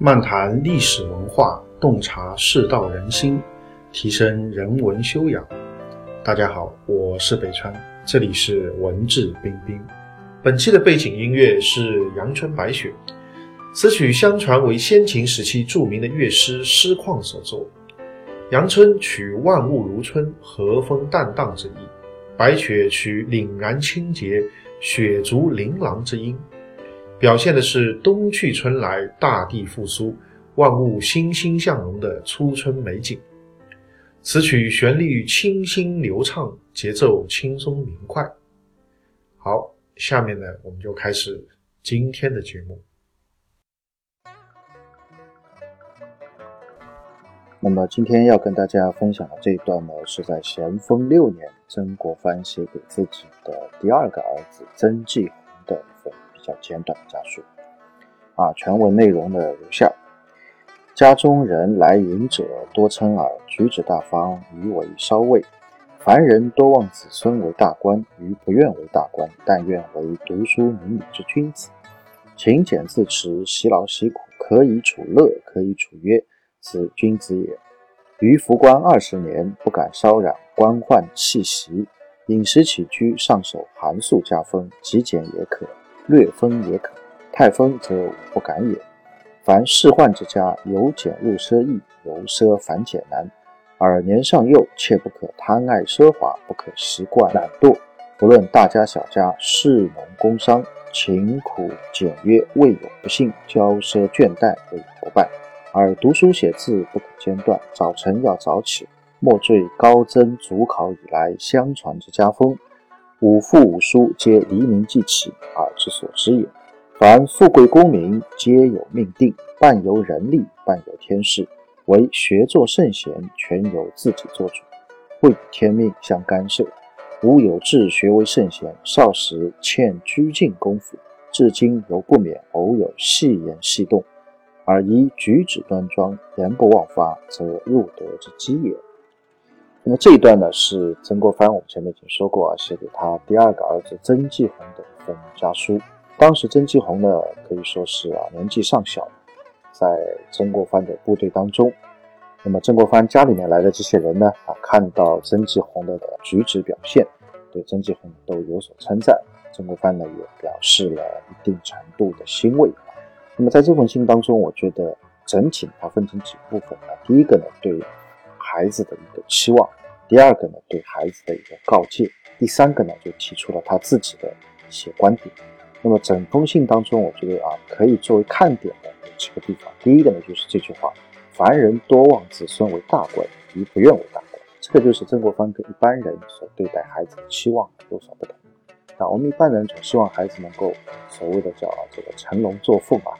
漫谈历史文化，洞察世道人心，提升人文修养。大家好，我是北川，这里是文质彬彬。本期的背景音乐是《阳春白雪》，此曲相传为先秦时期著名的乐师师旷所作。阳春取万物如春、和风淡荡之意，白雪取凛然清洁、雪足琳琅之音，表现的是冬去春来、大地复苏、万物欣欣向荣的初春美景。此曲旋律清新流畅，节奏轻松明快。好，下面呢，我们就开始今天的节目。那么今天要跟大家分享的这一段呢，是在咸丰六年，曾国藩写给自己的第二个儿子曾纪鸿的一封比较简短的家书。啊，全文内容呢如下：家中人来迎者多称耳，举止大方，余为稍畏。凡人多望子孙为大官，余不愿为大官，但愿为读书明理之君子。勤俭自持，习劳习苦，可以处乐，可以处约。此君子也。余服官二十年，不敢稍染官宦气息，饮食起居上守寒素家风，极简也可，略风也可。太丰则不敢也。凡仕宦之家，由俭入奢易，由奢反俭难。而年尚幼，切不可贪爱奢华，不可习惯懒惰。不论大家小家，士农工商，勤苦简约，未有不幸；骄奢倦怠，未有不败。而读书写字不可间断，早晨要早起，莫坠高僧祖考以来相传之家风。五父五书皆黎明即起，耳之所知也。凡富贵功名，皆有命定，半由人力，半由天事。唯学作圣贤，全由自己做主，不与天命相干涉。吾有志学为圣贤，少时欠拘禁功夫，至今犹不免偶有戏言戏动。而宜举止端庄，言不忘发，则入德之基也。那么这一段呢，是曾国藩，我们前面已经说过啊，写给他第二个儿子曾纪鸿的一封家书。当时曾纪鸿呢，可以说是啊年纪尚小，在曾国藩的部队当中。那么曾国藩家里面来的这些人呢，啊看到曾纪鸿的举止表现，对曾纪鸿都有所称赞。曾国藩呢，也表示了一定程度的欣慰。那么在这封信当中，我觉得整体它分成几部分啊。第一个呢，对孩子的一个期望；第二个呢，对孩子的一个告诫；第三个呢，就提出了他自己的一些观点。那么整封信当中，我觉得啊，可以作为看点的有几个地方。第一个呢，就是这句话：“凡人多望子孙为大官，余不愿为大官。”这个就是曾国藩跟一般人所对待孩子的期望有所不同。那我们一般人总希望孩子能够所谓的叫这个成龙作凤啊。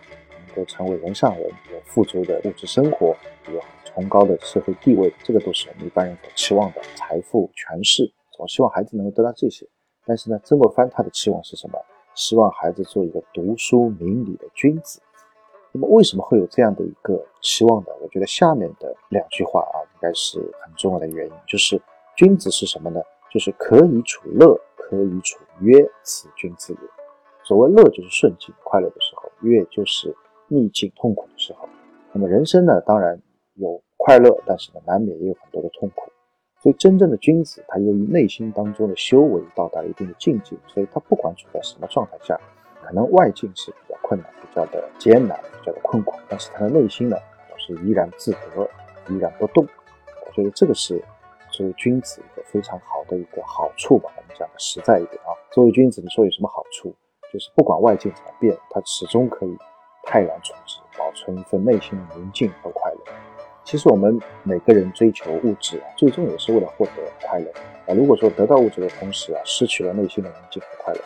能够成为人上人，有富足的物质生活，有崇高的社会地位，这个都是我们一般人所期望的财富、权势。总希望孩子能够得到这些。但是呢，曾国藩他的期望是什么？希望孩子做一个读书明理的君子。那么为什么会有这样的一个期望呢？我觉得下面的两句话啊，应该是很重要的原因，就是君子是什么呢？就是可以处乐，可以处约，此君子也。所谓乐，就是顺境快乐的时候；乐，就是逆境痛苦的时候，那么人生呢，当然有快乐，但是呢，难免也有很多的痛苦。所以真正的君子，他由于内心当中的修为到达了一定的境界，所以他不管处在什么状态下，可能外境是比较困难、比较的艰难、比较的困苦，但是他的内心呢，是依然自得、依然不动。我觉得这个是作为君子一个非常好的一个好处吧。我们讲的实在一点啊，作为君子，你说有什么好处？就是不管外境怎么变，他始终可以。泰然处之，保存一份内心的宁静和快乐。其实我们每个人追求物质，最终也是为了获得快乐啊。如果说得到物质的同时啊，失去了内心的宁静和快乐，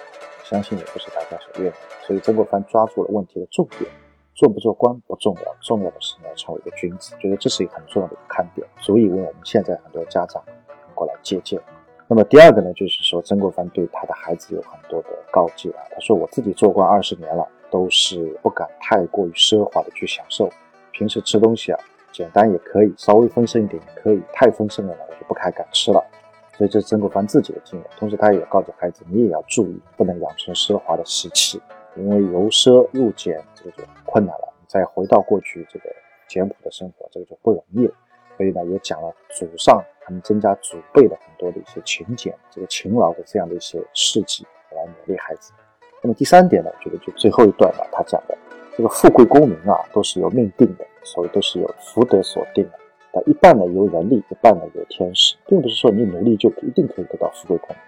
相信也不是大家所愿。所以曾国藩抓住了问题的重点，做不做官不重要，重要的是你要成为一个君子。觉得这是一个很重要的一个看点，足以为我们现在很多家长能够来借鉴。那么第二个呢，就是说曾国藩对他的孩子有很多的告诫啊。他说：“我自己做官二十年了。”都是不敢太过于奢华的去享受，平时吃东西啊，简单也可以，稍微丰盛一点也可以，太丰盛了呢，我就不太敢吃了。所以这是曾国藩自己的经验，同时他也告诉孩子，你也要注意，不能养成奢华的习气，因为由奢入俭这个就困难了，你再回到过去这个简朴的生活，这个就不容易了。所以呢，也讲了祖上他们增加祖辈的很多的一些勤俭、这个勤劳的这样的一些事迹来勉励孩子。那么第三点呢，我觉得就最后一段吧，他讲的这个富贵功名啊，都是由命定的，所以都是由福德所定的。那一半呢由人力，一半呢由天时，并不是说你努力就一定可以得到富贵功名。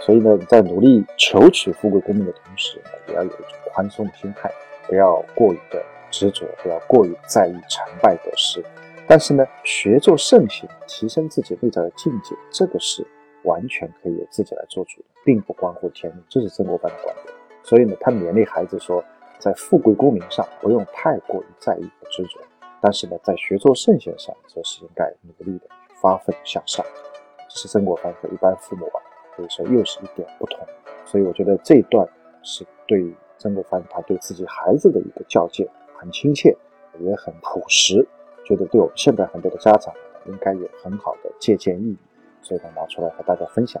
所以呢，在努力求取富贵功名的同时，也要有一种宽松的心态，不要过于的执着，不要过于在意成败得失。但是呢，学做圣贤，提升自己内在的境界，这个是完全可以由自己来做主的，并不关乎天命。这是曾国藩的观点。所以呢，他勉励孩子说，在富贵功名上不用太过于在意和执着，但是呢，在学做圣贤上，则是应该努力的发奋向上。这是曾国藩和一般父母啊。可以说又是一点不同，所以我觉得这一段是对曾国藩他对自己孩子的一个教诫，很亲切，也很朴实，觉得对我们现在很多的家长应该有很好的借鉴意义，所以呢拿出来和大家分享。